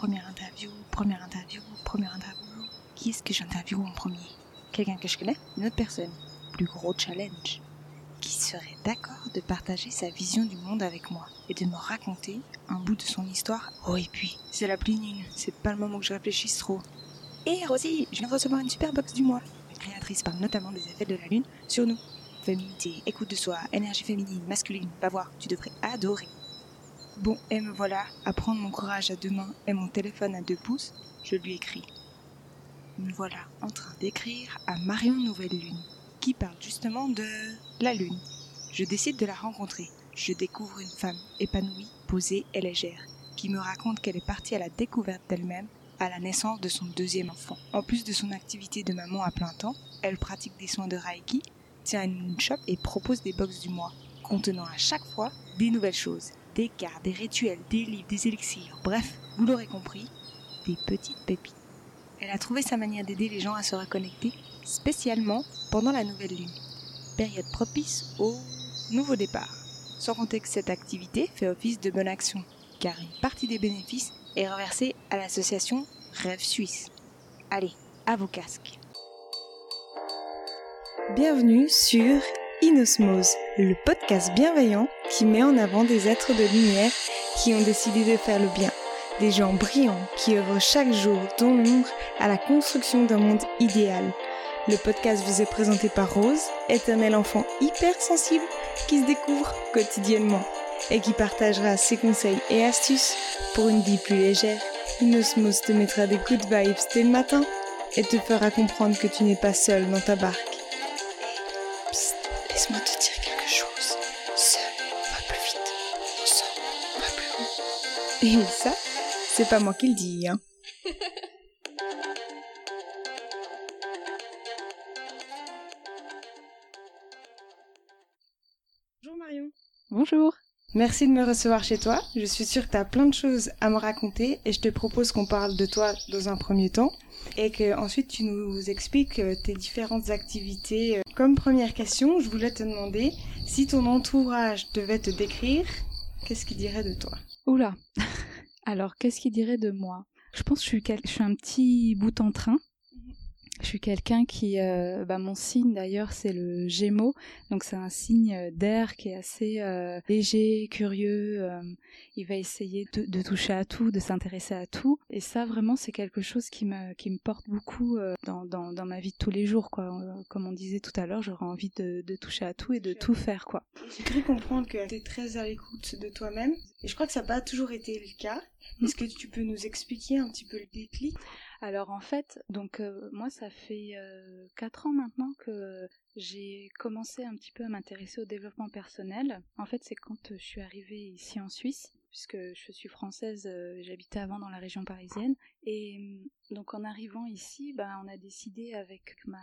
première interview, première interview, première interview. Qui est-ce que j'interviewe en premier? Quelqu'un que je connais? Une autre personne Plus gros challenge. Qui serait d'accord de partager sa vision du monde avec moi et de me raconter un bout de son histoire? Oh, et puis, c'est la pleine lune, c'est pas le moment que je réfléchisse trop. Et Rosie, je viens de recevoir une super box du mois. La créatrice parle notamment des effets de la lune sur nous. Féminité, écoute de soi, énergie féminine, masculine, va voir, tu devrais adorer. Bon, et me voilà, à prendre mon courage à deux mains et mon téléphone à deux pouces, je lui écris. Me voilà en train d'écrire à Marion Nouvelle Lune, qui parle justement de la Lune. Je décide de la rencontrer. Je découvre une femme épanouie, posée et légère, qui me raconte qu'elle est partie à la découverte d'elle-même à la naissance de son deuxième enfant. En plus de son activité de maman à plein temps, elle pratique des soins de Reiki, tient une shop et propose des box du mois, contenant à chaque fois des nouvelles choses, des cartes, des rituels, des livres, des élixirs, bref, vous l'aurez compris, des petites pépites. Elle a trouvé sa manière d'aider les gens à se reconnecter, spécialement pendant la nouvelle lune, période propice au nouveau départ. Sans compter que cette activité fait office de bonne action, car une partie des bénéfices est reversée à l'association Rêve Suisse. Allez, à vos casques. Bienvenue sur Inosmose, le podcast bienveillant qui met en avant des êtres de lumière qui ont décidé de faire le bien. Des gens brillants qui œuvrent chaque jour dans l'ombre à la construction d'un monde idéal. Le podcast vous est présenté par Rose, éternel enfant hyper sensible qui se découvre quotidiennement et qui partagera ses conseils et astuces pour une vie plus légère. Inosmose te mettra des good vibes dès le matin et te fera comprendre que tu n'es pas seul dans ta barque. Laisse-moi te dire quelque chose. Seul, va plus vite. Ensemble, va plus haut. Et ça, c'est pas moi qui le dis, hein. Bonjour Marion. Bonjour. Merci de me recevoir chez toi. Je suis sûre que tu as plein de choses à me raconter et je te propose qu'on parle de toi dans un premier temps et que ensuite tu nous expliques euh, tes différentes activités. Comme première question, je voulais te demander si ton entourage devait te décrire, qu'est-ce qu'il dirait de toi? Oula. Alors, qu'est-ce qu'il dirait de moi? Je pense que je suis, quel- je suis un petit bout en train. Je suis quelqu'un qui, euh, bah, mon signe d'ailleurs, c'est le Gémeaux, donc c'est un signe d'air qui est assez euh, léger, curieux. euh, il va essayer de, de toucher à tout, de s'intéresser à tout, et ça vraiment c'est quelque chose qui me qui me porte beaucoup euh, dans, dans dans ma vie de tous les jours, quoi. Euh, Comme on disait tout à l'heure, j'aurais envie de, de toucher à tout et de tout faire, quoi. J'ai cru comprendre que tu es très à l'écoute de toi-même et je crois que ça n'a pas toujours été le cas. Est-ce que tu peux nous expliquer un petit peu le déclic? Alors en fait, donc euh, moi ça fait euh, quatre ans maintenant que j'ai commencé un petit peu à m'intéresser au développement personnel. En fait, c'est quand euh, je suis arrivée ici en Suisse, puisque je suis française, j'habitais avant dans la région parisienne. Et euh, donc en arrivant ici, ben, on a décidé avec mon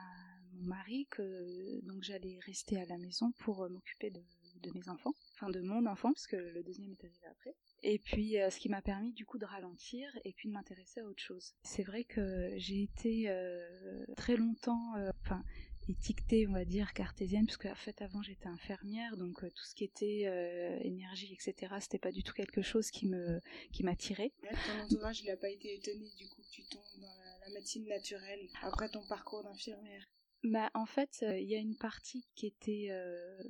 mari que donc j'allais rester à la maison pour m'occuper de mes enfants, enfin de mon enfant, puisque le deuxième est arrivé après. Et puis, euh, ce qui m'a permis du coup de ralentir et puis de m'intéresser à autre chose. C'est vrai que j'ai été euh, très longtemps, euh, enfin, étiquetée, on va dire, cartésienne, puisque en fait avant j'étais infirmière, donc tout ce qui était énergie, etc., c'était pas du tout quelque chose qui me qui m'attirait. Ton entourage, il n'a pas été étonné du coup que tu tombes dans la, la médecine naturelle après ton parcours d'infirmière. Bah, en fait, euh, il y a une partie qui était, euh,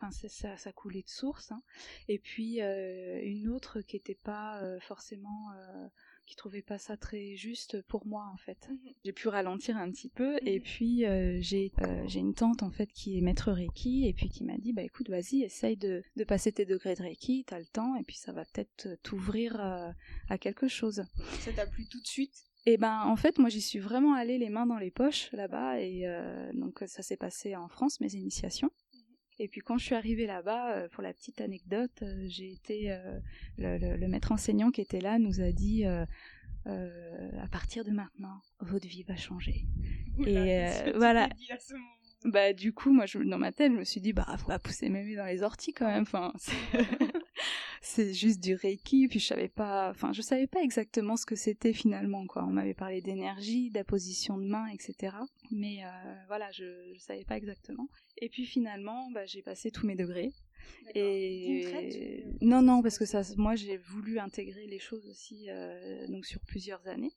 enfin, ça, ça coulait de source, hein. et puis euh, une autre qui était pas euh, forcément, euh, qui trouvait pas ça très juste pour moi en fait. J'ai pu ralentir un petit peu, et Mhm. puis euh, j'ai j'ai une tante en fait qui est maître Reiki, et puis qui m'a dit, bah écoute, vas-y, essaye de, de passer tes degrés de Reiki, t'as le temps, et puis ça va peut-être t'ouvrir à quelque chose. Ça t'a plu tout de suite? Et ben en fait moi j'y suis vraiment allée les mains dans les poches là-bas et euh, donc ça s'est passé en France mes initiations. Et puis quand je suis arrivée là-bas, euh, pour la petite anecdote, euh, j'ai été euh, le, le- le maître enseignant qui était là nous a dit à partir de maintenant votre vie va changer. Oula, Et, voilà. dit à ce moment Bah du coup moi je, dans ma tête je me suis dit bah faut pas pousser mémé dans les orties quand même. Enfin c'est- juste du reiki puis je savais pas enfin je savais pas exactement ce que c'était finalement quoi. On m'avait parlé d'énergie, d'apposition de main etc. Mais euh, voilà je je savais pas exactement. Et puis finalement bah, j'ai passé tous mes degrés. Et non, non, parce que ça, moi, j'ai voulu intégrer les choses aussi, donc sur plusieurs années.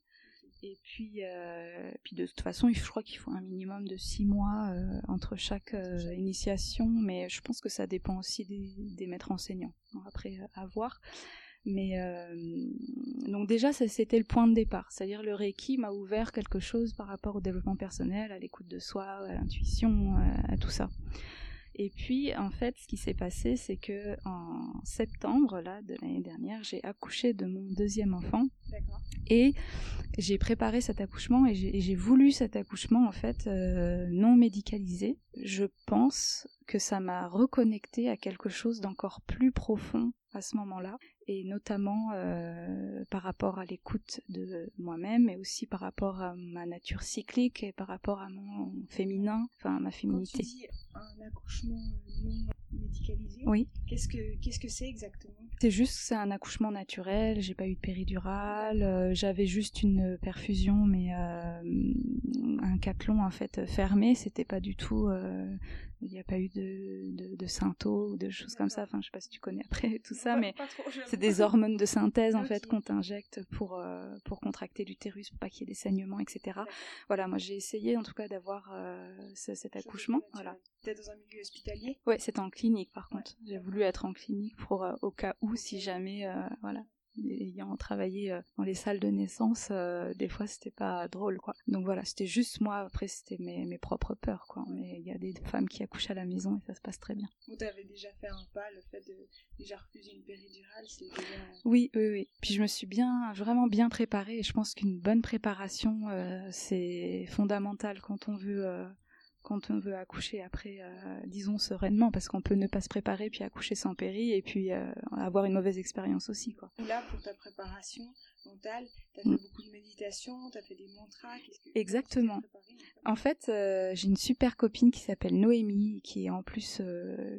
Et puis, euh, puis de toute façon, je crois qu'il faut un minimum de six mois euh, entre chaque euh, initiation, mais je pense que ça dépend aussi des, maîtres enseignants. Après, à voir. Mais donc déjà, c'était le point de départ, c'est-à-dire le Reiki m'a ouvert quelque chose par rapport au développement personnel, à l'écoute de soi, à l'intuition, à tout ça. Et puis, en fait, ce qui s'est passé, c'est que en septembre là de l'année dernière, j'ai accouché de mon deuxième enfant. Et j'ai préparé cet accouchement et j'ai voulu cet accouchement en fait euh, non médicalisé. Je pense que ça m'a reconnecté à quelque chose d'encore plus profond à ce moment-là et notamment euh, par rapport à l'écoute de moi-même, mais aussi par rapport à ma nature cyclique et par rapport à mon féminin, enfin ma féminité. Quand tu dis un accouchement non médicalisé, oui. qu'est-ce que qu'est-ce que c'est exactement? C'est juste c'est un accouchement naturel. J'ai pas eu de péridurale, euh, j'avais juste une perfusion, mais euh, un cathlon en fait fermé. C'était pas du tout il n'y a pas eu de, de, de ou de choses comme ça. Enfin, je sais pas si tu connais après tout ça, mais c'est des hormones de synthèse en fait qu'on t'injecte pour euh, pour contracter l'utérus pour pas qu'il y ait des saignements, etc. Voilà, moi j'ai essayé en tout cas d'avoir euh, cet accouchement. Voilà. T'es dans un milieu hospitalier? Ouais, c'est en clinique par contre. J'ai voulu être en clinique pour euh, au cas où si jamais voilà ayant travaillé euh, dans les salles de naissance, euh, des fois c'était pas drôle quoi. Donc voilà, c'était juste moi. Après c'était mes, mes propres peurs quoi. Mais il y a des femmes qui accouchent à la maison et ça se passe très bien. Vous avez déjà fait un pas, le fait de déjà refuser une péridurale, c'est déjà. Oui, oui, oui. Puis je me suis bien, vraiment bien préparée. Et je pense qu'une bonne préparation, euh, c'est fondamental quand on veut quand on veut accoucher après, euh, disons sereinement, parce qu'on peut ne pas se préparer puis accoucher sans péri et puis euh, avoir une mauvaise expérience aussi. Quoi. Là, pour ta préparation mentale, tu as fait mm. beaucoup de méditation, tu as fait des mantras. Exactement. En fait, euh, j'ai une super copine qui s'appelle Noémie, qui est en plus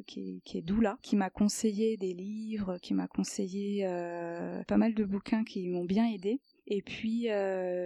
qui, est, qui est doula, qui m'a conseillé des livres, qui m'a conseillé pas mal de bouquins qui m'ont bien aidé. Et puis,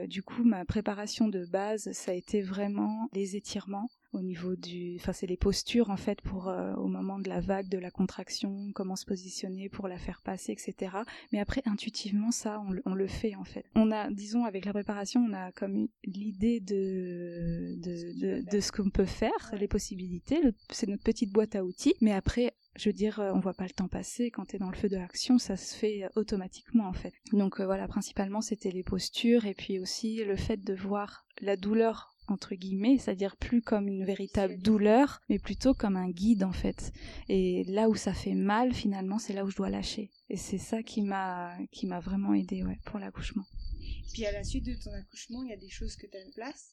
du coup, ma préparation de base, ça a été vraiment les étirements, au niveau du enfin c'est les postures en fait pour euh, au moment de la vague de la contraction comment se positionner pour la faire passer etc mais après intuitivement ça on, le fait en fait. On a disons avec la préparation on a comme l'idée de de, de, ce qu'on peut faire les possibilités. C'est notre petite boîte à outils. Mais après je veux dire, euh, on voit pas le temps passer. Quand tu es dans le feu de l'action, ça se fait automatiquement en fait. Donc euh, voilà, principalement c'était les postures et puis aussi le fait de voir la douleur entre guillemets, c'est-à-dire plus comme une véritable douleur, mais plutôt comme un guide en fait. Et là où ça fait mal, finalement, c'est là où je dois lâcher. Et c'est ça qui m'a qui m'a vraiment aidé ouais, pour l'accouchement. Puis à la suite de ton accouchement, il y a des choses que tu as en place?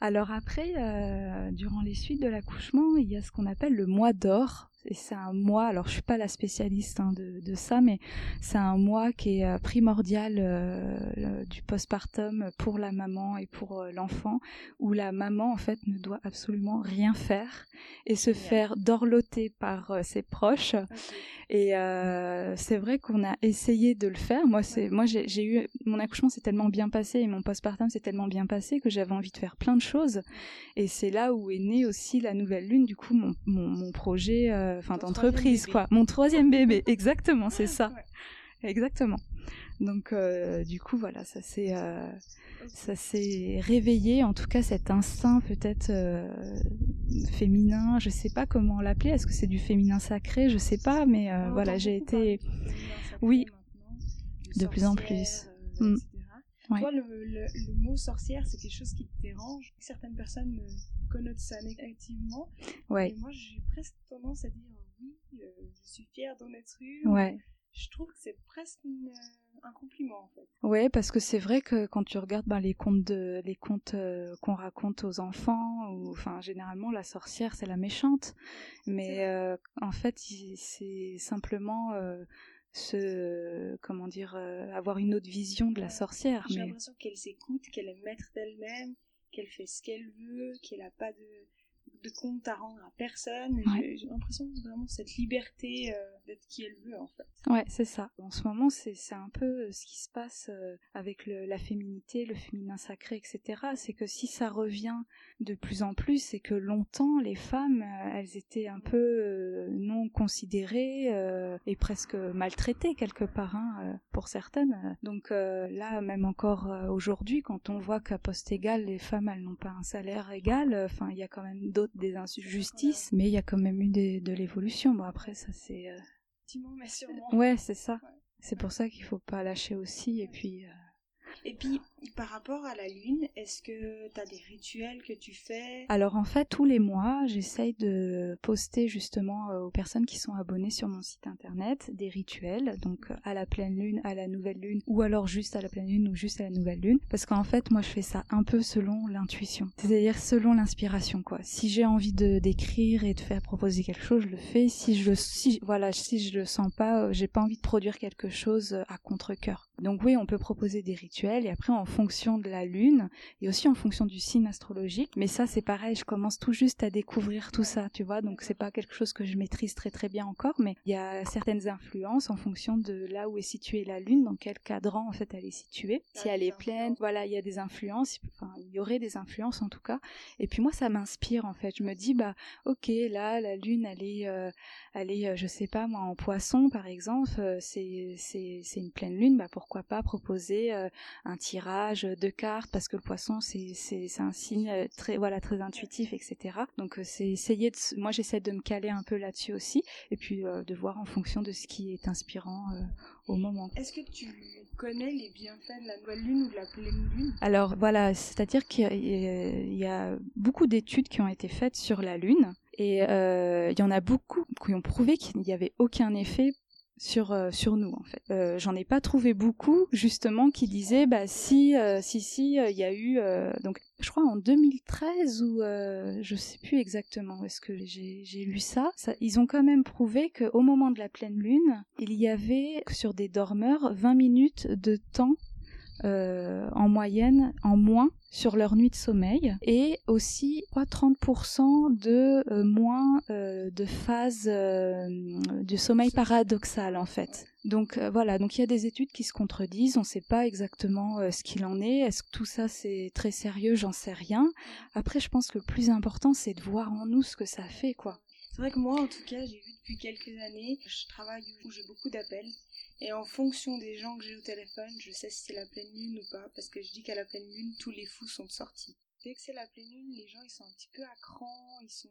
Alors après, euh, durant les suites de l'accouchement, il y a ce qu'on appelle le mois d'or et c'est un mois, alors je suis pas la spécialiste hein, de, de, ça, mais c'est un mois qui est euh, primordial euh, du postpartum pour la maman et pour euh, l'enfant, où la maman en fait ne doit absolument rien faire et se faire dorloter par ses proches. Et c'est vrai qu'on a essayé de le faire. Moi, c'est moi j'ai eu mon accouchement s'est tellement bien passé et mon postpartum s'est tellement bien passé que j'avais envie de faire plein de choses. Et c'est là où est née aussi la nouvelle lune, du coup mon, mon, mon projet enfin d'entreprise quoi. Mon troisième bébé, exactement, c'est ça. Exactement. Donc euh, du coup voilà, ça s'est euh, ça s'est réveillé en tout cas cet instinct peut-être euh, féminin, je sais pas comment l'appeler, est-ce que c'est du féminin sacré, je sais pas mais voilà, j'ai été oui de plus en plus. Mm. Toi, le, le, mot sorcière, c'est quelque chose qui te dérange. Certaines personnes me connotent ça négativement. Ouais. Et moi, j'ai presque tendance à dire euh, je suis fière d'en être une. Ouais. Je trouve que c'est presque euh, un compliment en fait. Ouais, parce que c'est vrai que quand tu regardes ben, les contes, de, les contes euh, qu'on raconte aux enfants, ou enfin généralement la sorcière c'est la méchante, mais en fait c'est simplement ce comment dire avoir une autre vision de la sorcière. J'ai l'impression qu'elle s'écoute, qu'elle est maître d'elle-même, qu'elle fait ce qu'elle veut, qu'elle n'a pas de de compte à rendre à personne. J'ai l'impression vraiment cette liberté. Euh, d'être qui elle veut en fait. Ouais, c'est ça. En ce moment, c'est un peu euh, ce qui se passe euh, avec la féminité, le féminin sacré, etc. C'est que si ça revient de plus en plus, c'est que longtemps, les femmes, euh, elles étaient un peu non considérées et presque maltraitées quelque part, hein, pour certaines. Donc là, même encore aujourd'hui, quand on voit qu'à poste égal, les femmes, elles n'ont pas un salaire égal, enfin, il y a quand même d'autres des injustices, mais il y a quand même eu de l'évolution. Bon, après, ça c'est mais sûrement. Ouais, c'est ça. C'est pour ça qu'il faut pas lâcher aussi. Et puis, euh, et puis, par rapport à la lune, est-ce que tu as des rituels que tu fais? Alors en fait, tous les mois, j'essaye de poster justement euh, aux personnes qui sont abonnées sur mon site internet des rituels, donc euh, à la pleine lune, à la nouvelle lune, ou alors juste à la pleine lune ou juste à la nouvelle lune, parce qu'en fait, moi, je fais ça un peu selon l'intuition, c'est-à-dire selon l'inspiration, quoi. Si j'ai envie de d'écrire et de faire proposer quelque chose, je le fais. Si je si voilà, si je le sens pas, euh, j'ai pas envie de produire quelque chose à contre cœur. Donc oui, on peut proposer des rituels et après en fonction de la lune et aussi en fonction du signe astrologique. Mais ça c'est pareil, je commence tout juste à découvrir tout ça, tu vois. Donc c'est pas quelque chose que je maîtrise très très bien encore, mais il y a certaines influences en fonction de là où est située la lune, dans quel cadran en fait elle est située. Si elle est pleine, voilà, il y a des influences. Enfin, il y aurait des influences en tout cas. Et puis moi ça m'inspire en fait. Je me dis bah ok là la lune elle est euh, elle est euh, je sais pas moi en poisson par exemple, euh, c'est c'est c'est une pleine lune, bah pourquoi pas proposer euh, un tirage de cartes parce que le poisson c'est c'est un signe euh, très voilà très intuitif etc. Donc euh, c'est essayer de moi j'essaie de me caler un peu là-dessus aussi et puis de voir en fonction de ce qui est inspirant au moment. Est-ce que tu connais les bienfaits de la nouvelle lune ou de la pleine lune? Alors voilà, c'est-à-dire qu'il y, a beaucoup d'études qui ont été faites sur la lune. Et il y en a beaucoup qui ont prouvé qu'il n'y avait aucun effet sur euh, sur nous en fait. Euh, J'en ai pas trouvé beaucoup justement qui disaient bah si euh, si si il y a eu donc je crois en 2013 ou je sais plus exactement est-ce que j'ai lu ça, ça, ils ont quand même prouvé que au moment de la pleine lune il y avait sur des dormeurs 20 minutes de temps euh, en moyenne en moins sur leur nuit de sommeil et aussi 30% de euh, moins euh, de phases du sommeil paradoxal en fait. Donc voilà, donc il y a des études qui se contredisent, on ne sait pas exactement ce qu'il en est, est-ce que tout ça c'est très sérieux, j'en sais rien. Après je pense que le plus important c'est de voir en nous ce que ça fait quoi. C'est vrai que moi en tout cas j'ai vu depuis quelques années, je travaille où j'ai beaucoup d'appels et en fonction des gens que j'ai au téléphone, je sais si c'est la pleine lune ou pas, parce que je dis qu'à la pleine lune, tous les fous sont sortis. Dès que c'est la pleine lune, les gens ils sont un petit peu à cran, ils sont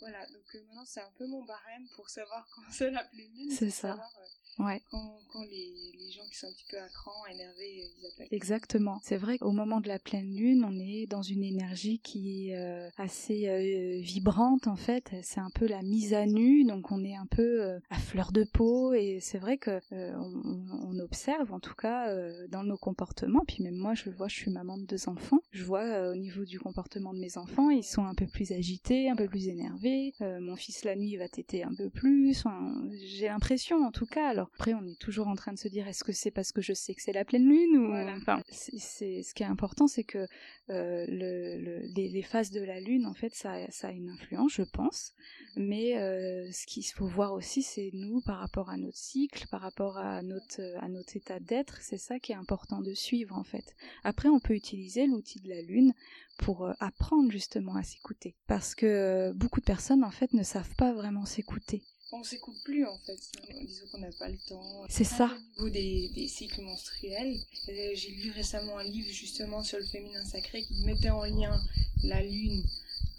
voilà. Donc euh, maintenant c'est un peu mon barème pour savoir quand c'est la pleine lune. C'est ça. Euh, Ouais. Quand, quand les, les, gens qui sont un petit peu à cran, énervés, euh, ils appellent. Exactement. C'est vrai qu'au moment de la pleine lune, on est dans une énergie qui est euh, assez euh, vibrante en fait. C'est un peu la mise à nu, donc on est un peu à fleur de peau et c'est vrai que on, on, observe en tout cas dans nos comportements. Puis même moi, je vois, je suis maman de deux enfants. Je vois au niveau du comportement de mes enfants, ils sont un peu plus agités, un peu plus énervés. Mon fils la nuit va téter un peu plus. Enfin, J'ai l'impression en tout cas. Alors après, on est toujours en train de se dire est-ce que c'est parce que je sais que c'est la pleine lune ou enfin, c'est ce qui est important, c'est que euh, le, les, phases de la lune, en fait, ça, ça a une influence, je pense. Mais euh, ce qu'il faut voir aussi, c'est nous par rapport à notre cycle, par rapport à notre à notre état d'être. C'est ça qui est important de suivre, en fait. Après, on peut utiliser l'outil de la lune pour euh, apprendre justement à s'écouter, parce que beaucoup de personnes, en fait, ne savent pas vraiment s'écouter on s'écoute plus en fait. Disons qu'on n'a pas le temps. C'est ça. Au niveau des, des cycles menstruels, euh, j'ai lu récemment un livre justement sur le féminin sacré qui mettait en lien la lune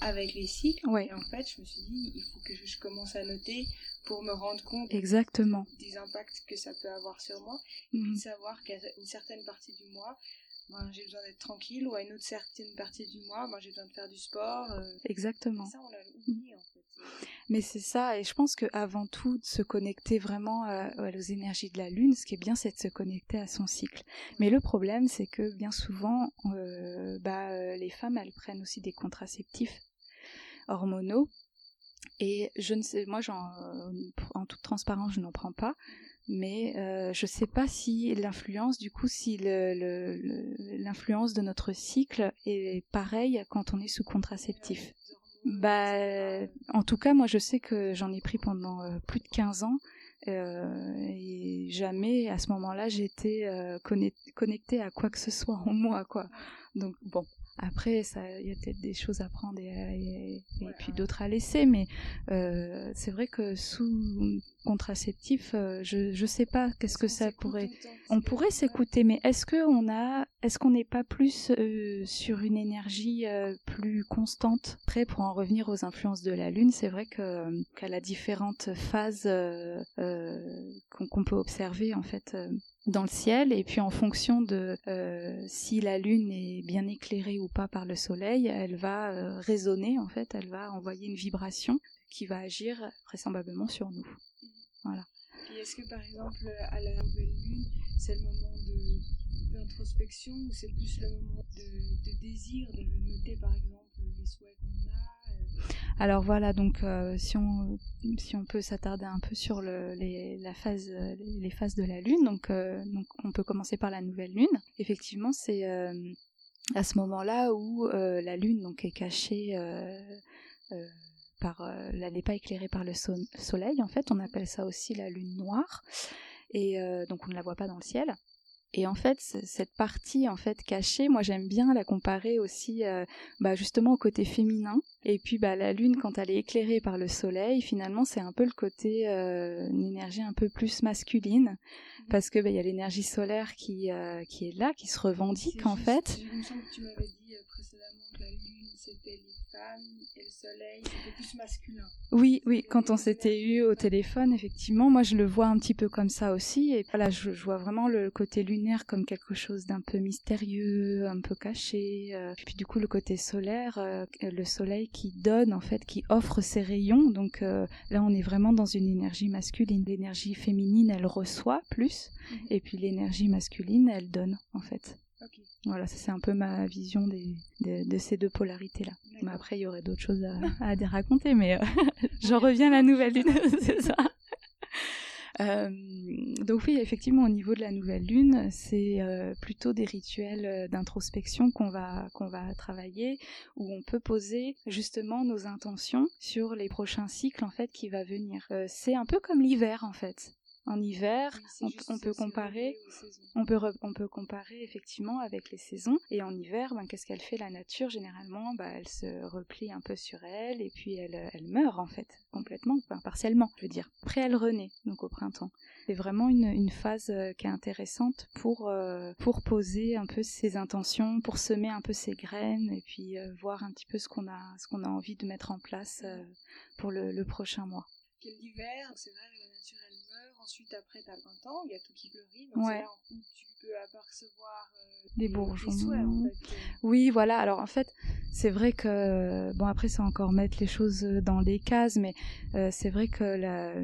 avec les cycles. Et en fait, je me suis dit, il faut que je commence à noter pour me rendre compte Exactement. des impacts que ça peut avoir sur moi. Et puis mhm. savoir qu'à une certaine partie du mois, ben, j'ai besoin d'être tranquille, ou à une autre certaine partie du mois, ben, j'ai besoin de faire du sport. Euh. Exactement. ça, on l'a oublié en fait. Mais c'est ça, et je pense qu'avant tout, de se connecter vraiment euh, aux énergies de la Lune, ce qui est bien, c'est de se connecter à son cycle. Mais le problème, c'est que bien souvent, euh, bah, euh, les femmes, elles prennent aussi des contraceptifs hormonaux. Et je ne sais, moi, en toute transparence, je n'en prends pas. Mais euh, je ne sais pas si l'influence, du coup, si l'influence de notre cycle est pareille quand on est sous contraceptif. Bah, en tout cas, moi, je sais que j'en ai pris pendant euh, plus de 15 ans. et jamais à ce moment-là j'étais connectée à quoi que ce soit en moi, quoi. Donc bon, après, il y a peut-être des choses à prendre et, puis d'autres à laisser, mais euh, c'est vrai que sous contraceptif, euh, je je sais pas qu'est-ce que ça pourrait. On pourrait s'écouter, mais est-ce que on a, est-ce qu'on n'est pas plus euh, sur une énergie plus constante Après, pour en revenir aux influences de la lune, c'est vrai que qu'elle a différentes phases qu'on peut observer en fait dans le ciel et puis en fonction de euh, si la lune est bien éclairée ou pas par le soleil, elle va euh, résonner en fait, elle va envoyer une vibration qui va agir vraisemblablement sur nous. Voilà. Est-ce que par exemple à la nouvelle lune, c'est le moment d'introspection ou c'est plus le moment de, de désir, de noter par exemple? A alors voilà, donc euh, si, on, peut s'attarder un peu sur le, les, phases de la Lune, euh, on peut commencer par la nouvelle Lune. Effectivement, c'est euh, à ce moment-là où la Lune donc, est cachée par... elle n'est pas éclairée par le soleil, en fait, on appelle ça aussi la Lune noire. Et donc on ne la voit pas dans le ciel. Et en fait, cette partie en fait cachée, moi j'aime bien la comparer aussi, euh, bah, justement au côté féminin. Et puis bah la lune, quand elle est éclairée par le soleil, finalement c'est un peu le côté euh, une énergie un peu plus masculine. Parce que bah, il y a l'énergie solaire qui euh, qui est là, qui se revendique en fait. Il me que tu m'avais dit précédemment que la lune c'était et le soleil, c'était plus masculin. Oui, oui, quand on s'était eu au téléphone, effectivement, moi je le vois un petit peu comme ça aussi. Et voilà, je, vois vraiment le côté lunaire comme quelque chose d'un peu mystérieux, un peu caché. Euh. puis du coup, le côté solaire, euh, le soleil qui donne, en fait, qui offre ses rayons. Donc euh, là, on est vraiment dans une énergie masculine. L'énergie féminine, elle reçoit plus. Mhm. Et puis l'énergie masculine, elle donne, en fait. Voilà, ça c'est un peu ma vision des, de, ces deux polarités-là. Mais après, il y aurait d'autres choses à, à raconter, mais euh, j'en reviens à la nouvelle lune, c'est ça. Euh, donc oui, effectivement, au niveau de la nouvelle lune, c'est euh, plutôt des rituels d'introspection qu'on va qu'on va travailler, où on peut poser justement nos intentions sur les prochains cycles en fait qui va venir. c'est un peu comme l'hiver en fait en hiver, on, peut comparer, on peut, on peut comparer effectivement avec les saisons. Et en hiver, ben, qu'est-ce qu'elle fait la nature? Généralement ben, Elle se replie un peu sur elle et puis elle, elle meurt en fait, complètement, enfin, partiellement, je veux dire. Après, elle renaît, donc au printemps. C'est vraiment une, une, phase euh, qui est intéressante pour, euh, pour poser un peu ses intentions, pour semer un peu ses graines et puis euh, voir un petit peu ce qu'on a, ce qu'on a envie de mettre en place pour le, le prochain mois. L'hiver, c'est vrai, la nature elle ensuite après t'as 20 ans, il y a tout qui fleurit, donc c'est là où tu peux apercevoir euh, des bourgeons. Euh. Oui, voilà. Alors en fait, c'est vrai que bon après c'est encore mettre les choses dans les cases, mais euh, c'est vrai que la,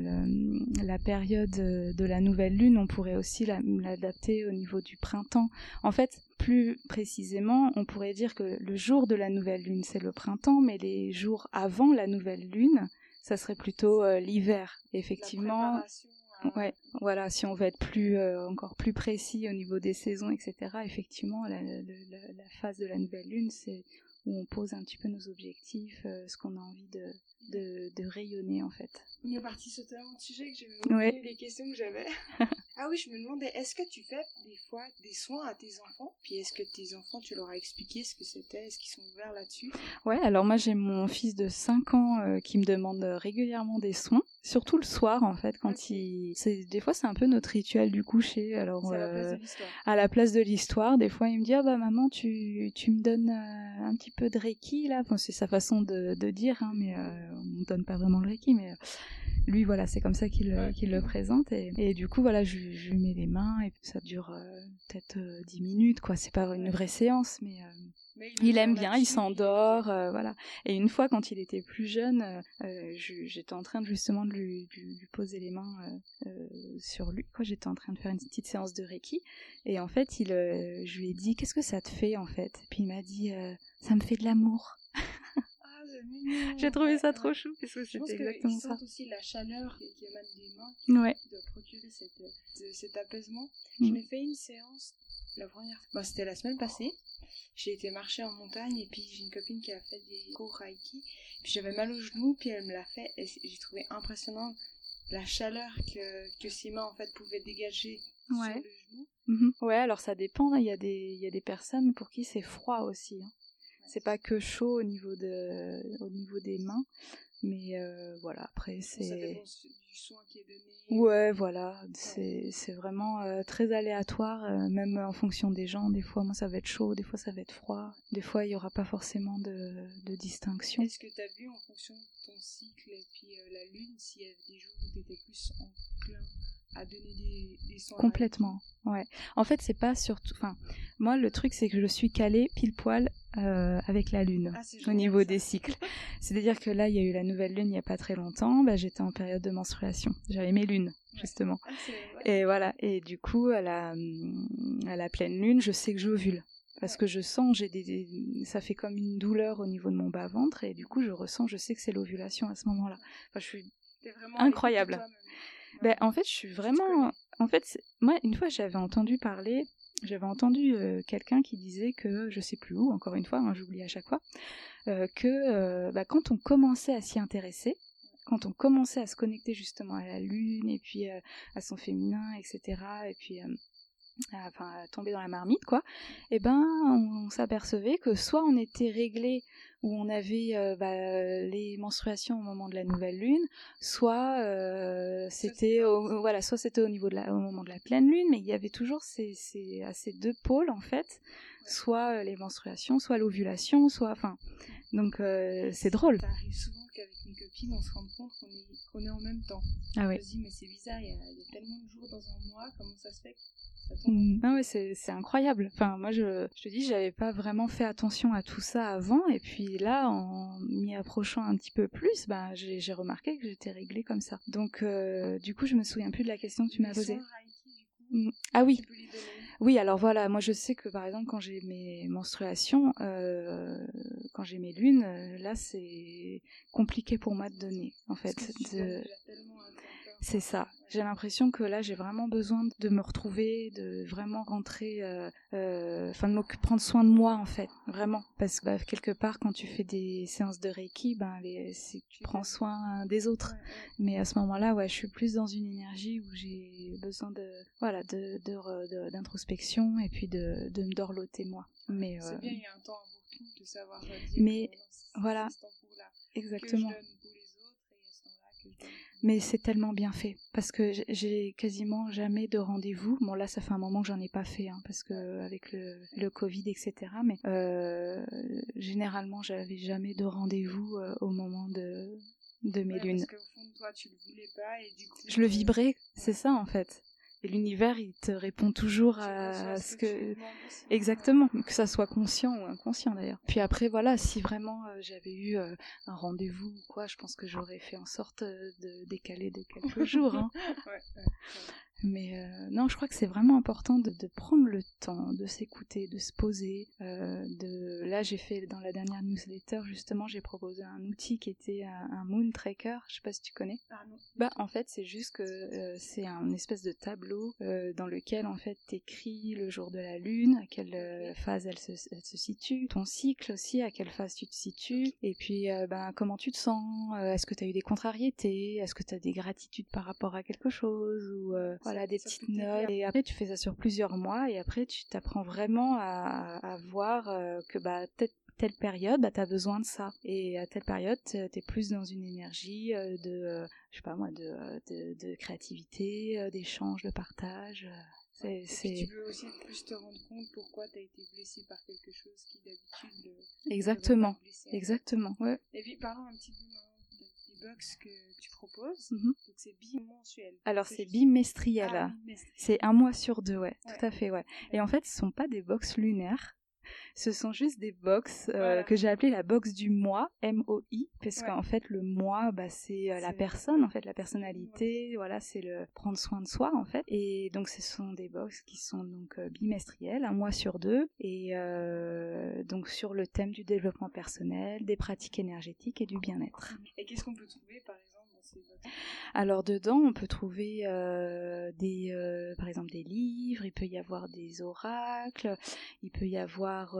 la, période de la nouvelle lune, on pourrait aussi l'adapter au niveau du printemps. En fait, plus précisément, on pourrait dire que le jour de la nouvelle lune c'est le printemps, mais les jours avant la nouvelle lune, ça serait plutôt l'hiver. Effectivement, Ouais, voilà, si on veut être plus euh, encore plus précis au niveau des saisons, etc. Effectivement, la, la, phase de la nouvelle lune, c'est où on pose un petit peu nos objectifs, euh, ce qu'on a envie de, de, de, rayonner en fait. On est parti sur tellement de sujets que j'ai oublié les questions que j'avais. ah oui, je me demandais, est-ce que tu fais des fois des soins à tes enfants? Puis est-ce que tes enfants, tu leur as expliqué ce que c'était? Est-ce qu'ils sont ouverts là-dessus? Ouais, alors moi j'ai mon fils de 5 ans euh, qui me demande régulièrement des soins. Surtout le soir en fait, quand il, c'est des fois c'est un peu notre rituel du coucher. Alors euh, à la place de l'histoire, des fois il me dit ah bah maman tu tu me donnes euh, un petit peu de reiki là. Enfin, c'est sa façon de, de dire, hein, mais euh, on donne pas vraiment le reiki, mais lui voilà c'est comme ça qu'il qu'il le présente et, et, du coup voilà je, je lui mets les mains et ça dure peut-être 10 minutes quoi. C'est pas une vraie séance, mais il, aime bien, il s'endort, euh, voilà. Et une fois, quand il était plus jeune, euh, euh, j'étais en train de, justement de lui, lui, poser les mains sur lui. Quoi, j'étais en train de faire une petite séance de reiki, et en fait, il, je lui ai dit, qu'est-ce que ça te fait en fait? Puis il m'a dit, ça me fait de l'amour. J'ai trouvé ça trop chou parce que c'était exactement ça. aussi la chaleur qui, émane des mains, ouais. qui doit procurer cet apaisement. Je mm. m'ai fait une séance la première fois. Bah, c'était la semaine passée j'ai été marcher en montagne et puis j'ai une copine qui a fait des cours Reiki. Puis j'avais mal au genou, puis elle me l'a fait et j'ai trouvé impressionnant la chaleur que, que ces mains en fait pouvaient dégager Ouais. sur le genou. Mhm. Ouais, alors ça dépend. Il y a des, il y a des personnes pour qui c'est froid aussi. hein. C'est pas que chaud au niveau de, au niveau des mains, mais euh, voilà. Après, c'est. Du soin qui est donné. Ouais, voilà. C'est, c'est vraiment euh, très aléatoire, euh, même en fonction des gens. Des fois, moi, ça va être chaud, des fois, ça va être froid. Des fois, il y aura pas forcément de, de distinction. Est-ce que tu as vu en fonction de ton cycle et puis euh, la lune, s'il y avait des jours où tu étais plus enclin à donner des, des soins Complètement, ouais. En fait, c'est pas surtout. Enfin, moi, le truc, c'est que je suis calée pile poil euh, avec la lune Ah, au niveau des cycles. C'est-à-dire que là, il y a eu la nouvelle lune il y a pas très longtemps. Bah, j'étais en période de menstruation. J'avais mes lunes, justement. Ah. Et voilà. Et du coup, à la, à la pleine lune, je sais que j'ovule. Parce que je sens, j'ai des, des- ça fait comme une douleur au niveau de mon bas ventre et du coup je ressens, je sais que c'est l'ovulation à ce moment-là. Enfin, je suis incroyable. ben, en fait, je suis vraiment. En fait, moi, une fois, j'avais entendu parler. J'avais entendu euh, quelqu'un qui disait que, je sais plus où, encore une fois, hein, j'oublie à chaque fois, euh, que euh, bah, quand on commençait à s'y intéresser, quand on commençait à se connecter justement à la lune et puis euh, à son féminin, etc., et puis euh, à, enfin, à tomber dans la marmite, quoi, et ben, on, s'apercevait que soit on était réglé où on avait euh, bah, les menstruations au moment de la nouvelle lune, soit euh, c'était au, voilà, soit c'était au niveau de la, au moment de la pleine lune, mais il y avait toujours ces, ces, à ces deux pôles en fait, soit euh, les menstruations, soit l'ovulation, soit enfin, donc euh, c'est drôle. Ça arrive souvent qu'avec mes copines, on se rende compte qu'on est, en même temps. Ah On ouais. se dit, mais c'est bizarre, il y, a, il y a tellement de jours dans un mois, comment ça se fait que ça tombe Mm. Ah ouais, c'est incroyable. Enfin, moi, je, je te dis, j'avais pas vraiment fait attention à tout ça avant, et puis là, en m'y approchant un petit peu plus, bah, j'ai remarqué que j'étais réglée comme ça. Donc, euh, du coup, je me souviens plus de la question que tu m'as posée. Mm. Ah oui, tu peux les donner. Oui, alors voilà, moi je sais que par exemple quand j'ai mes menstruations, euh, quand j'ai mes lunes, euh, là c'est compliqué pour moi de donner, en fait. De- C'est ça. J'ai l'impression que là, j'ai vraiment besoin de me retrouver, de vraiment rentrer, euh, euh, enfin de prendre soin de moi en fait, vraiment. Parce que bah, quelque part, quand tu fais des séances de Reiki, ben les, tu prends soin des autres. Ouais. Mais à ce moment-là, ouais, je suis plus dans une énergie où j'ai besoin de, voilà, de, d'introspection et puis de, de me dorloter moi. Mais C'est euh, bien, il y a un temps avant tout de savoir dire Mais, voilà. exactement. que je donne pour les autres et à ce temps-là que je donne pour Mais c'est tellement bien fait parce que j'ai- quasiment jamais de rendez-vous. Bon là, ça fait un moment que j'en ai pas fait hein, parce que avec le, le Covid, etc. Mais euh, généralement, j'avais jamais de rendez-vous euh, au moment de de mes Ouais, lunes. Parce qu'au fond de toi, tu le voulais pas et du coup. Je le euh, vibrais, c'est ça en fait. Et l'univers, il te répond toujours à ce que. Exactement, que ça soit conscient ou inconscient d'ailleurs. Puis après, voilà, si vraiment euh, j'avais eu euh, un rendez-vous ou quoi, je pense que j'aurais fait en sorte euh, de décaler de quelques jours. hein. Ouais, ouais, ouais. Mais euh, non, je crois que c'est vraiment important de, de prendre le temps, de s'écouter, de se poser. euh, de là, j'ai fait dans la dernière newsletter justement, j'ai proposé un outil qui était un, un moon tracker. Je sais pas si tu connais. Ah non. Bah en fait c'est juste que euh, c'est un espèce de tableau euh, dans lequel en fait t'écris le jour de la lune, à quelle euh, phase elle se, elle se situe, ton cycle aussi, à quelle phase tu te situes, et puis euh, ben comment tu te sens, euh, est-ce que t'as eu des contrariétés, est-ce que t'as des gratitudes par rapport à quelque chose, ou euh, voilà des petites notes. Et après tu fais ça sur plusieurs mois, et après tu t'apprends vraiment à, à voir euh, que bah peut-être telle période, bah, tu as besoin de ça. Et à telle période, tu es plus dans une énergie euh, de, euh, je sais pas moi, de, de, de créativité, d'échange, de partage. C'est, tu peux aussi plus te rendre compte pourquoi tu as été blessé par quelque chose qui d'habitude. exactement, blesser, hein. exactement. Ouais. Et puis parlons un petit peu box que tu proposes. Mhm. Donc c'est bimensuel. Alors c'est juste- bimestriel. Ah. C'est un mois sur deux, ouais, Ouais. tout à fait, ouais. Et en fait, ce sont pas des box lunaires. Ce sont juste des box euh, Voilà. que j'ai appelé la box du mois, M-O-I, parce Ouais. qu'en fait le mois, bah, c'est euh, la personne, en fait la personnalité, voilà, c'est le prendre soin de soi en fait. Et donc ce sont des box qui sont donc euh, bimestrielles, un mois sur deux, et euh, donc sur le thème du développement personnel, des pratiques énergétiques et du bien-être. Et qu'est-ce qu'on peut trouver par exemple? Alors dedans, on peut trouver des, par exemple des livres, il peut y avoir des oracles, il peut y avoir.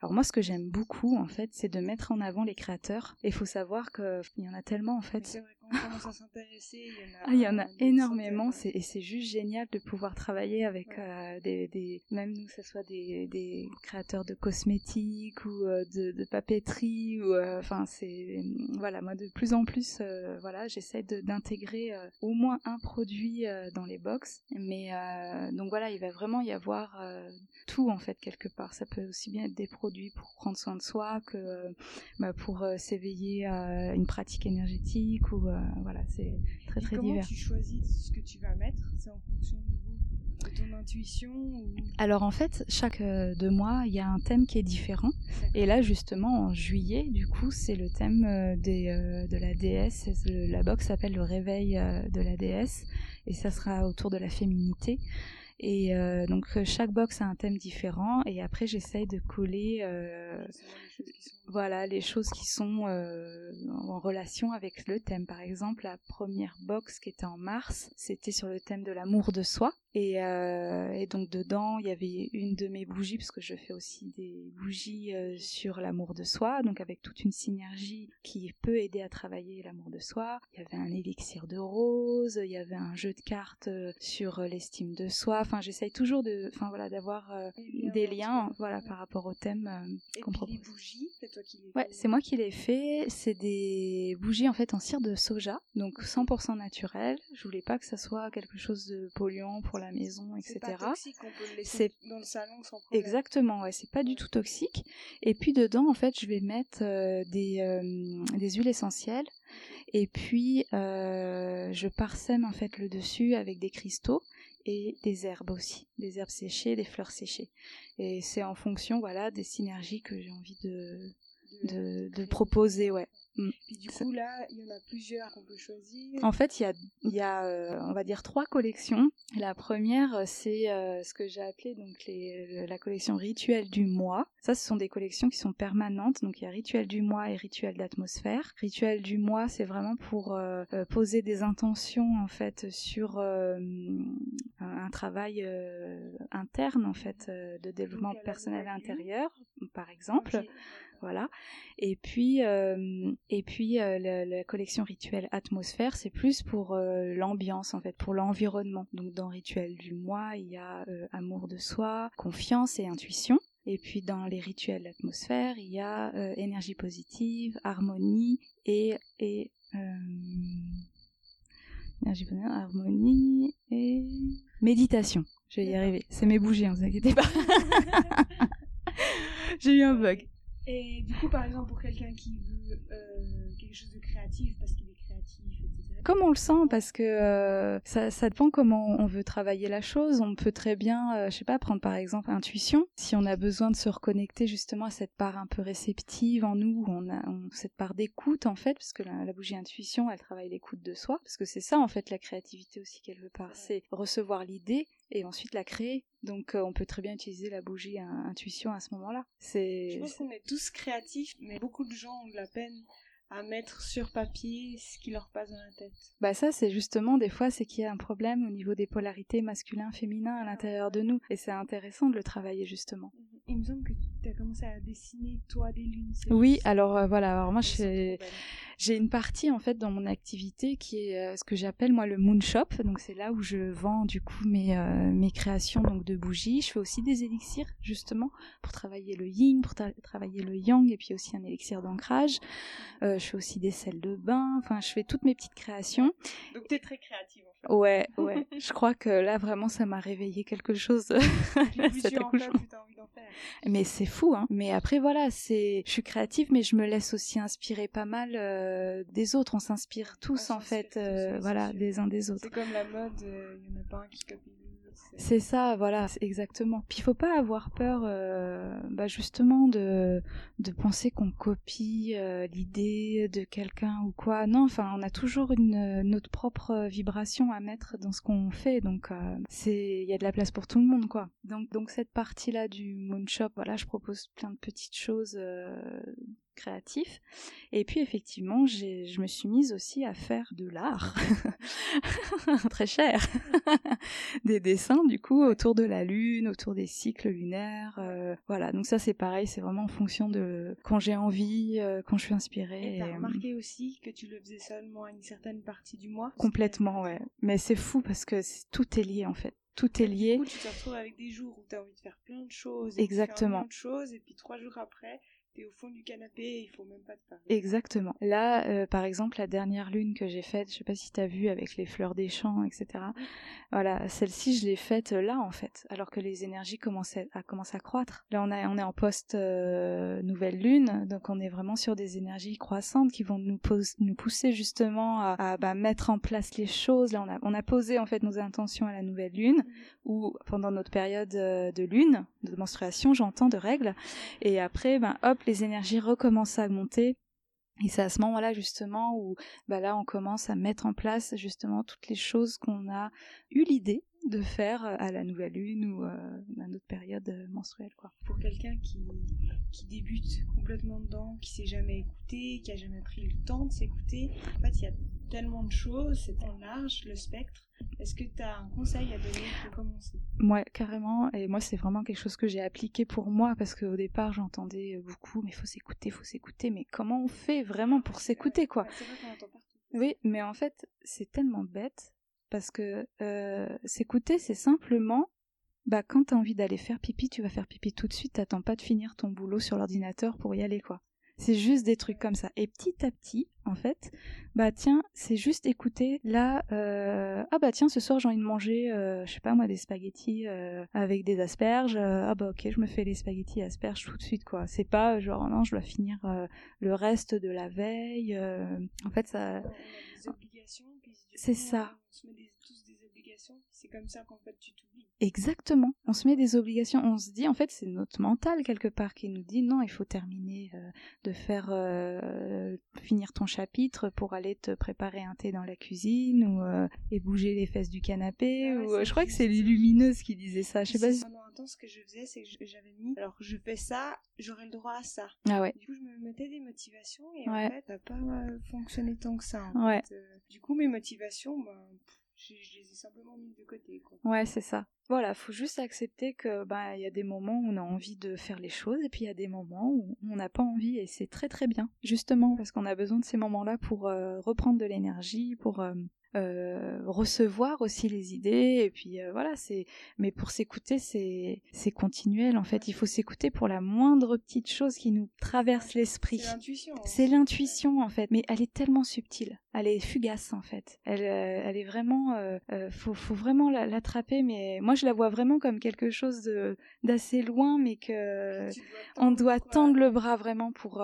Alors moi, ce que j'aime beaucoup, en fait, c'est de mettre en avant les créateurs. Il faut savoir qu'il y en a tellement, en fait. Commence à s'intéresser. Il y en a, ah, il y en a énormément. C'est, et c'est juste génial de pouvoir travailler avec des, des, même nous, que ce soit des, des créateurs de cosmétiques ou de, de papeterie ou enfin c'est voilà moi de plus en plus voilà j'essaie d'intégrer au moins un produit dans les box mais donc voilà il va vraiment y avoir tout en fait quelque part ça peut aussi bien être des produits pour prendre soin de soi que bah, pour s'éveiller à une pratique énergétique ou voilà c'est très très comment divers tu choisis ce que tu vas mettre? C'est en fonction de de ton intuition ou... Alors en fait, chaque euh, deux mois, il y a un thème qui est différent. Et là, justement, en juillet, du coup, c'est le thème euh, des, euh, de la déesse. La box s'appelle le réveil de la déesse. Et ça sera autour de la féminité. Et donc chaque box a un thème différent. Et après, j'essaye de coller voilà les choses qui sont euh, en relation avec le thème. Par exemple, la première box qui était en mars, c'était sur le thème de l'amour de soi. Et, euh, et, donc dedans, il y avait une de mes bougies, parce que je fais aussi des bougies euh, sur l'amour de soi, donc avec toute une synergie qui peut aider à travailler l'amour de soi. Il y avait un élixir de rose, il y avait un jeu de cartes sur l'estime de soi. Enfin, j'essaye toujours de, enfin voilà, d'avoir des liens, voilà, par rapport au thème qu'on propose. Les bougies, c'est toi qui les Ouais, c'est moi qui les fait. C'est des bougies en fait en cire de soja, donc 100% naturel. Je voulais pas que ça soit quelque chose de polluant pour la maison, etc. C'est pas toxique, on peut le laisser dans le salon sans problème. Exactement, ouais, c'est pas du tout toxique. Et puis dedans, en fait, je vais mettre euh, des, euh, des huiles essentielles. Et puis, euh, je parsème en fait le dessus avec des cristaux et des herbes aussi, des herbes séchées, des fleurs séchées. Et c'est en fonction, voilà, des synergies que j'ai envie de, de, de proposer, ouais. Mm. Puis du coup, là, il y en a plusieurs qu'on peut choisir. En fait, il y a, y a euh, on va dire, trois collections. La première, euh, c'est euh, ce que j'ai appelé donc les, la collection Rituel du mois. Ça, ce sont des collections qui sont permanentes. Donc, il y a Rituel du mois et Rituel d'atmosphère. Rituel du mois, c'est vraiment pour poser des intentions, en fait, sur un travail euh, en fait de développement personnel intérieur par exemple voilà et puis euh, et puis la, collection rituel atmosphère c'est plus pour l'ambiance en fait pour l'environnement donc dans rituel du mois il y a amour de soi confiance et intuition et puis dans les rituels d'atmosphère, il y a énergie positive, harmonie et, et énergie harmonie et méditation. Je vais y arriver. C'est mes bougies, ne hein, vous inquiétez pas. J'ai eu un bug. Et du coup, par exemple, pour quelqu'un qui veut euh, quelque chose de créatif, parce qu'il est créatif, etc. Comme on le sent, parce que euh, ça, ça, dépend comment on veut travailler la chose. On peut très bien, euh, je sais pas, prendre par exemple intuition. Si on a besoin de se reconnecter justement à cette part un peu réceptive en nous, on a cette part d'écoute en fait, parce que la, la bougie intuition, elle travaille l'écoute de soi, parce que c'est ça en fait la créativité aussi quelque part, c'est recevoir l'idée et ensuite la créer. Donc euh, on peut très bien utiliser la bougie intuition à ce moment-là. C'est. Je pense qu'on est tous créatifs, mais beaucoup de gens ont de la peine à mettre sur papier ce qui leur passe dans la tête. Bah ça c'est justement des fois c'est qu'il y a un problème au niveau des polarités masculin féminin à l'intérieur de nous et c'est intéressant de le travailler justement. Il me semble que tu as commencé à dessiner toi des lunes. Oui, alors euh, voilà, alors moi j'ai une partie en fait dans mon activité qui est euh, ce que j'appelle moi le moon shop. Donc c'est là où je vends du coup mes euh, mes créations donc de bougies. Je fais aussi des élixirs justement pour travailler le yin, pour travailler le yang et puis aussi un élixir d'ancrage. Je fais aussi des sels de bain. Enfin, je fais toutes mes petites créations. Donc t'es très créative. En fait. Ouais, ouais. je crois que là vraiment ça m'a réveillé quelque chose. Cet accouchement. Mais c'est fou, hein. Mais après voilà, c'est, je suis créative, mais je me laisse aussi inspirer pas mal euh, des autres. On s'inspire tous en fait, euh, voilà, des uns des autres. C'est comme la mode, il euh, y en a pas un qui copie c'est ça, voilà, exactement. Puis il faut pas avoir peur, euh, bah justement, de, de penser qu'on copie euh, l'idée de quelqu'un ou quoi. Non, enfin, on a toujours une notre propre vibration à mettre dans ce qu'on fait, donc euh, c'est, il y a de la place pour tout le monde, quoi. Donc, donc cette partie-là du Moon Shop, voilà, je propose plein de petites choses créatif. Et puis effectivement, je me suis mise aussi à faire de l'art, très cher, des dessins du coup autour de la lune, autour des cycles lunaires. Euh, voilà, donc ça c'est pareil, c'est vraiment en fonction de quand j'ai envie, euh, quand je suis inspirée. Et t'as remarqué aussi que tu le faisais seulement à une certaine partie du mois Complètement, ouais. Mais c'est fou parce que tout est lié en fait tout est lié. Du coup, tu te retrouves avec des jours où tu as envie de faire plein de choses. Exactement. plein de choses, et puis trois jours après, au fond du canapé il faut même pas te parler. Exactement. Là, euh, par exemple, la dernière lune que j'ai faite, je sais pas si tu as vu avec les fleurs des champs, etc. Voilà, celle-ci, je l'ai faite euh, là, en fait, alors que les énergies commençaient à, commencer à croître. Là, on, a, on est en post euh, nouvelle lune, donc on est vraiment sur des énergies croissantes qui vont nous, nous pousser justement à, bah, mettre en place les choses. Là, on a, on a posé en fait nos intentions à la nouvelle lune, mhm. ou pendant notre période de lune, de menstruation, j'entends, de règles. Et après, ben hop, les énergies recommencent à monter. Et c'est à ce moment-là justement où bah là on commence à mettre en place justement toutes les choses qu'on a eu l'idée de faire à la nouvelle lune ou euh, à notre période menstruelle quoi. Pour quelqu'un qui, qui débute complètement dedans, qui s'est jamais écouté, qui a jamais pris le temps de s'écouter, en fait il y a tellement de choses, c'est tellement large le spectre est-ce que tu as un conseil à donner pour commencer? Ouais, carrément. Et moi, c'est vraiment quelque chose que j'ai appliqué pour moi parce qu'au départ, j'entendais beaucoup, mais faut s'écouter, faut s'écouter. Mais comment on fait vraiment pour s'écouter, quoi? C'est vrai qu'on entend partout. Oui, mais en fait, c'est tellement bête parce que euh, s'écouter, c'est simplement bah quand t'as envie d'aller faire pipi, tu vas faire pipi tout de suite, t'attends pas de finir ton boulot sur l'ordinateur pour y aller quoi. C'est juste des trucs comme ça. Et petit à petit, en fait, bah tiens, c'est juste écouter. Là, euh, ah bah tiens, ce soir j'ai envie de manger, euh, je sais pas moi, des spaghettis euh, avec des asperges. ah bah ok, je me fais les spaghettis asperges tout de suite quoi. C'est pas genre non, je dois finir le reste de la veille. en fait, ça. C'est ça. On c'est comme ça qu'en fait tu t'oublies. Exactement. On se met des obligations. On se dit, en fait, c'est notre mental quelque part qui nous dit non, il faut terminer euh, de faire euh, finir ton chapitre pour aller te préparer un thé dans la cuisine ou euh, et bouger les fesses du canapé. Ah ou je crois que c'est les lumineuses qui disaient ça. Je sais pas. Pendant un temps, ce que je faisais, c'est que j'avais mis. Alors, je fais ça, j'aurai le droit à ça. Ah ouais. Du coup, je me mettais des motivations et en fait, ça n'a pas fonctionné tant que ça. ouais. du coup, mes motivations, ben je, les ai simplement mis de côté. Ouais, c'est ça. Voilà, faut juste accepter que bah il y a des moments où on a envie de faire les choses et puis il y a des moments où on n'a pas envie et c'est très très bien. Justement parce qu'on a besoin de ces moments-là pour euh, reprendre de l'énergie, pour euh, euh, recevoir aussi les idées. Et puis euh, voilà c'est mais pour s'écouter c'est c'est continuel en fait. Il faut s'écouter pour la moindre petite chose qui nous traverse l'esprit. C'est l'intuition hein. en fait. Mais elle est tellement subtile. Elle est fugace en fait. Elle euh, elle est vraiment faut faut vraiment l'attraper. Mais moi je la vois vraiment comme quelque chose de d'assez loin mais que on doit tendre le bras vraiment pour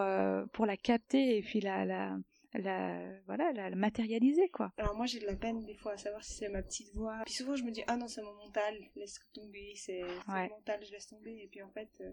pour la capter. Et puis la la la voilà la, matérialiser quoi. Alors moi j'ai de la peine des fois à savoir si c'est ma petite voix. Puis souvent je me dis ah non c'est mon mental laisse tomber c'est mon mental je laisse tomber. Et puis en fait euh,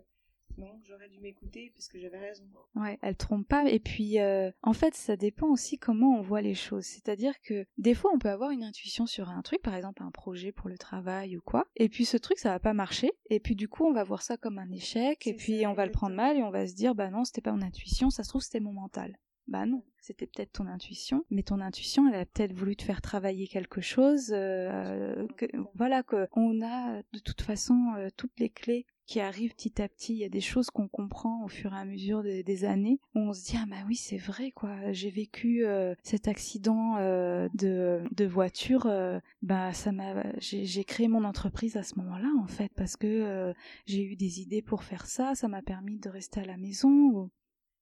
non j'aurais dû m'écouter parce que j'avais raison. Ouais elle trompe pas. Et puis euh, en fait ça dépend aussi comment on voit les choses. C'est-à-dire que des fois on peut avoir une intuition sur un truc par exemple un projet pour le travail ou quoi. Et puis ce truc ça va pas marcher. Et puis du coup on va voir ça comme un échec. Et puis on va le prendre mal et on va se dire bah non c'était pas mon intuition. Ça se trouve c'était mon mental bah non, c'était peut-être ton intuition, mais ton intuition, elle a peut-être voulu te faire travailler quelque chose. Euh, que, voilà, qu'on a de toute façon euh, toutes les clés qui arrivent petit à petit. Il y a des choses qu'on comprend au fur et à mesure des, années où on se dit ah bah oui c'est vrai quoi. J'ai vécu euh, cet accident de, de voiture. bah ça m'a j'ai créé mon entreprise à ce moment-là en fait parce que j'ai eu des idées pour faire ça. Ça m'a permis de rester à la maison.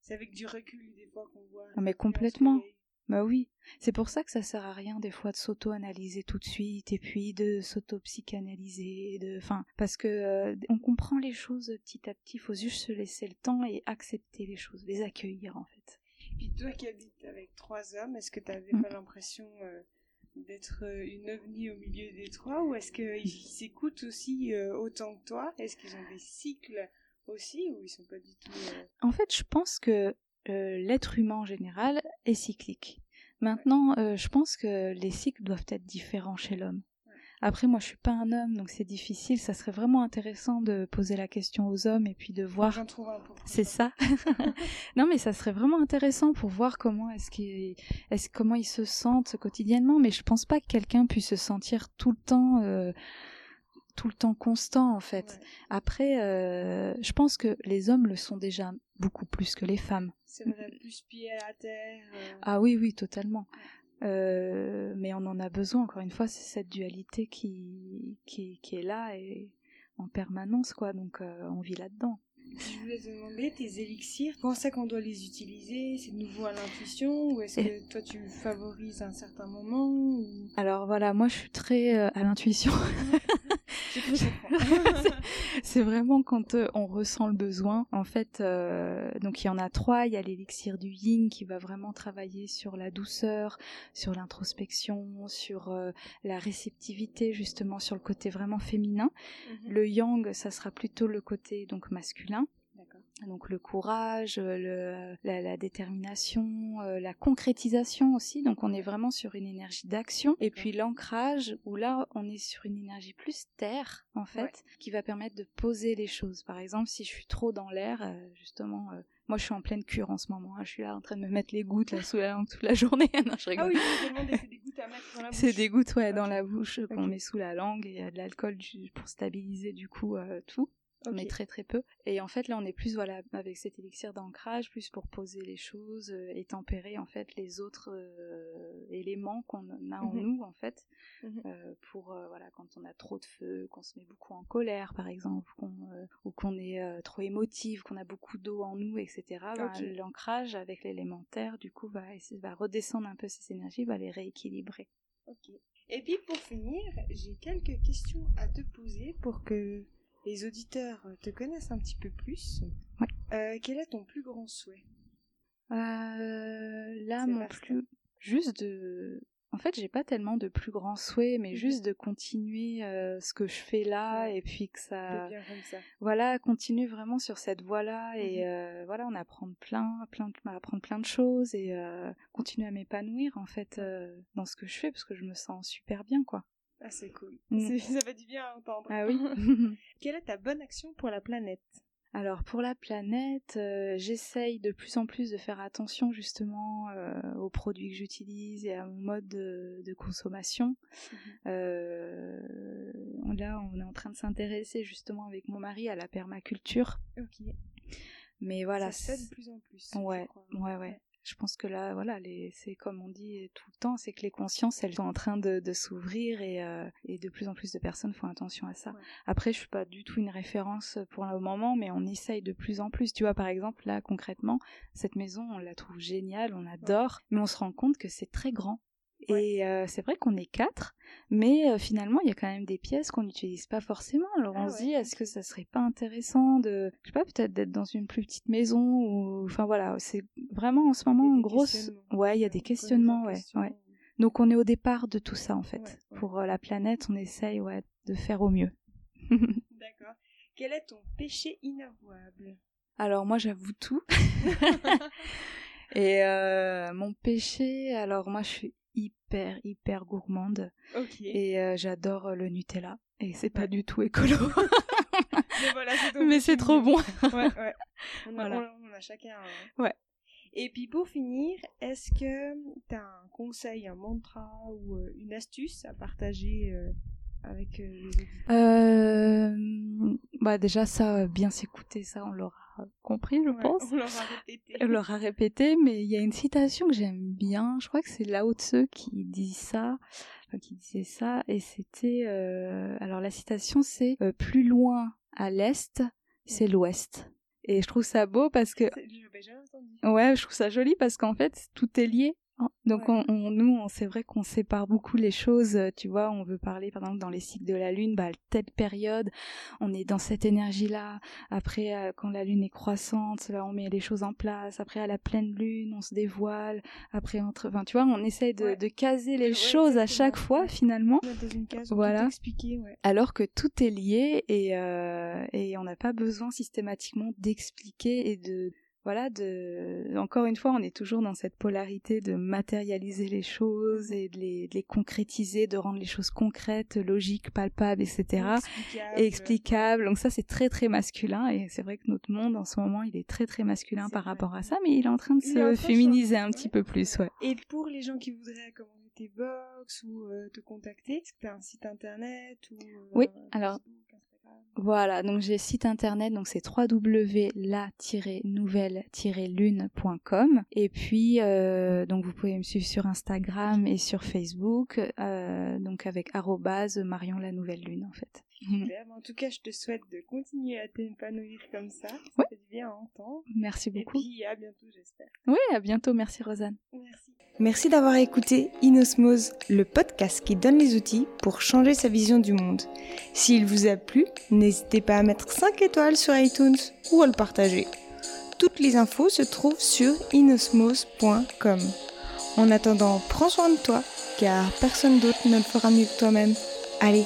C'est avec du recul des fois qu'on voit. Ah, mais complètement. Bah oui, c'est pour ça que ça sert à rien des fois de s'auto-analyser tout de suite et puis de s'auto-psychanalyser, de, enfin, parce que euh, on comprend les choses petit à petit. Il faut juste se laisser le temps et accepter les choses, les accueillir en fait. Et puis toi qui habites avec trois hommes, est-ce que tu n'avais mm. pas l'impression euh, d'être euh, une ovni au milieu des trois ou est-ce qu'ils s'écoutent aussi autant que toi? Est-ce qu'ils ont des cycles aussi ou ils sont pas du tout euh, En fait, je pense que euh, l'être humain en général est cyclique. Maintenant, euh, je pense que les cycles doivent être différents chez l'homme. Après, moi, je suis pas un homme, donc c'est difficile. Ça serait vraiment intéressant de poser la question aux hommes et puis de voir. C'est ça. non, mais ça serait vraiment intéressant pour voir comment est-ce qu'ils, est comment ils se sentent quotidiennement. Mais je pense pas que quelqu'un puisse se sentir tout le temps. Euh, tout le temps constant en fait. Après, euh, je pense que les hommes le sont déjà beaucoup plus que les femmes. C'est vrai, plus pied à la terre. Euh. Ah oui, oui, totalement. Euh, mais on en a besoin, encore une fois, c'est cette dualité qui, qui, qui, est là et en permanence, quoi. Donc on vit là-dedans. Je voulais te demander, tes élixirs, comment c'est qu'on doit les utiliser? C'est nouveau à l'intuition ou est-ce que toi tu favorises un certain moment Alors voilà, moi je suis très euh, à l'intuition. c'est vraiment quand euh, on ressent le besoin. En fait, euh, donc il y en a trois. Il y a l'élixir du yin qui va vraiment travailler sur la douceur, sur l'introspection, sur euh, la réceptivité, justement sur le côté vraiment féminin. Mhm. Le yang, ça sera plutôt le côté donc masculin donc le courage, le, la, détermination, euh, la concrétisation aussi. Donc on est vraiment sur une énergie d'action. Et puis l'ancrage, où là on est sur une énergie plus terre en fait, qui va permettre de poser les choses. Par exemple, si je suis trop dans l'air, euh, justement. Euh, moi, je suis en pleine cure en ce moment. Hein. Je suis là en train de me mettre les gouttes là sous la langue toute la journée. non, je rigole. Ah oui, c'est des gouttes à mettre dans la bouche. C'est des gouttes, ouais, dans la bouche qu'on met sous la langue et il y a de l'alcool pour stabiliser du coup tout mais très très peu. Et en fait là on est plus voilà avec cet élixir d'ancrage, plus pour poser les choses euh, et tempérer en fait les autres euh, éléments qu'on a en mhm. nous en fait, mhm. euh, pour voilà quand on a trop de feu, qu'on se met beaucoup en colère par exemple, ou qu'on est trop émotive, qu'on a beaucoup d'eau en nous, etc. Ben, l'ancrage avec l'élémentaire du coup va, va redescendre un peu ces énergies, va les rééquilibrer. Ok. Et puis pour finir, j'ai quelques questions à te poser pour que les auditeurs te connaissent un petit peu plus. Euh, quel est ton plus grand souhait? Euh, Là, mon plus juste de. En fait, j'ai pas tellement de plus grands souhaits, mais mhm. juste de continuer euh, ce que je fais là et puis que ça, voilà, continue vraiment sur cette voie-là et mhm. voilà, on apprend plein, plein, apprendre plein de choses et continuer à m'épanouir en fait dans ce que je fais parce que je me sens super bien, quoi. Ah, c'est cool. Mm. Ça fait du bien à entendre. Ah oui. Quelle est ta bonne action pour la planète? Alors pour la planète, euh, j'essaye de plus en plus de faire attention justement euh, aux produits que j'utilise et à mon mode de, consommation. Mhm. Euh, là, on est en train de s'intéresser justement avec mon mari à la permaculture. Mais voilà. Ça se fait de plus en plus. Ouais, ouais, ouais je pense que là, voilà, c'est comme on dit tout le temps, c'est que les consciences, elles sont en train de, s'ouvrir euh, et, de plus en plus de personnes font attention à ça. Après, je suis pas du tout une référence pour le moment, mais on essaye de plus en plus. Tu vois, par exemple, là, concrètement, cette maison, on la trouve géniale, on adore, mais on se rend compte que c'est très grand. Et euh, c'est vrai qu'on est quatre, mais euh, finalement, il y a quand même des pièces qu'on n'utilise pas forcément. Alors on ah se dit, est-ce que ça serait pas intéressant de, je sais pas, peut-être d'être dans une plus petite maison ou, enfin voilà, c'est vraiment en ce moment une grosse, ouais, il y a des questionnements, ouais, ouais. Donc on est au départ de tout ça en fait. Pour euh, la planète, on essaye, ouais, de faire au mieux. D'accord. Quel est ton péché inavouable? Alors moi, j'avoue tout. Et mon péché, alors moi je suis hyper hyper gourmande. Et euh, j'adore euh, le Nutella. Et c'est pas du tout écolo. Mais, c'est trop bon. Ouais, ouais. On, a, chacun ouais. Et puis pour finir est-ce que tu as un conseil un mantra ou euh, une astuce à partager avec les euh, bah déjà ça bien s'écouter ça on l'aura compris, je pense. On l'aura répété. On l'aura répété, mais il y a une citation que j'aime bien. Je crois que c'est Lao Tse qui dit ça, qui disait ça, et c'était. Euh... Alors la citation, c'est euh, plus loin à l'est, c'est l'ouest. Et je trouve ça beau parce que. Ouais, je trouve ça joli parce qu'en fait, tout est lié. Donc on, nous, c'est vrai qu'on sépare beaucoup les choses. Euh, tu vois, on veut parler par exemple dans les cycles de la lune, bah telle période, on est dans cette énergie-là. Après, euh, quand la lune est croissante, là on met les choses en place. Après, à la pleine lune, on se dévoile. Après, entre, enfin, tu vois, on essaye de, de caser les choses à chaque fois finalement. voilà. Alors que tout est lié et euh, et on n'a pas besoin systématiquement d'expliquer et de voilà, de encore une fois, on est toujours dans cette polarité de matérialiser les choses et de les, concrétiser, de rendre les choses concrètes, logiques, palpables, etc. Et explicables. Donc ça, c'est très très masculin et c'est vrai que notre monde en ce moment, il est très très masculin par rapport à ça, mais il est en train de se féminiser un petit peu plus, ouais. Et pour les gens qui voudraient commander tes box ou euh, te contacter, est-ce que tu as un site internet ou euh, Oui, alors voilà, donc j'ai site internet, donc c'est www.la-nouvelle-lune.com. Et puis, euh, donc vous pouvez me suivre sur Instagram et sur Facebook, euh, donc avec Marion la Nouvelle Lune en fait. En tout cas, je te souhaite de continuer à t'épanouir comme ça. Ça fait bien à entendre. Merci beaucoup. Et puis à bientôt, j'espère. Oui, à bientôt. Merci Rosanne. Merci. Merci d'avoir écouté Inosmose, le podcast qui donne les outils pour changer sa vision du monde. S'il vous a plu, n'hésitez pas à mettre 5 étoiles sur iTunes ou à le partager. Toutes les infos se trouvent sur inosmose.com. En attendant, prends soin de toi, car personne d'autre ne le fera mieux que toi-même. Allez,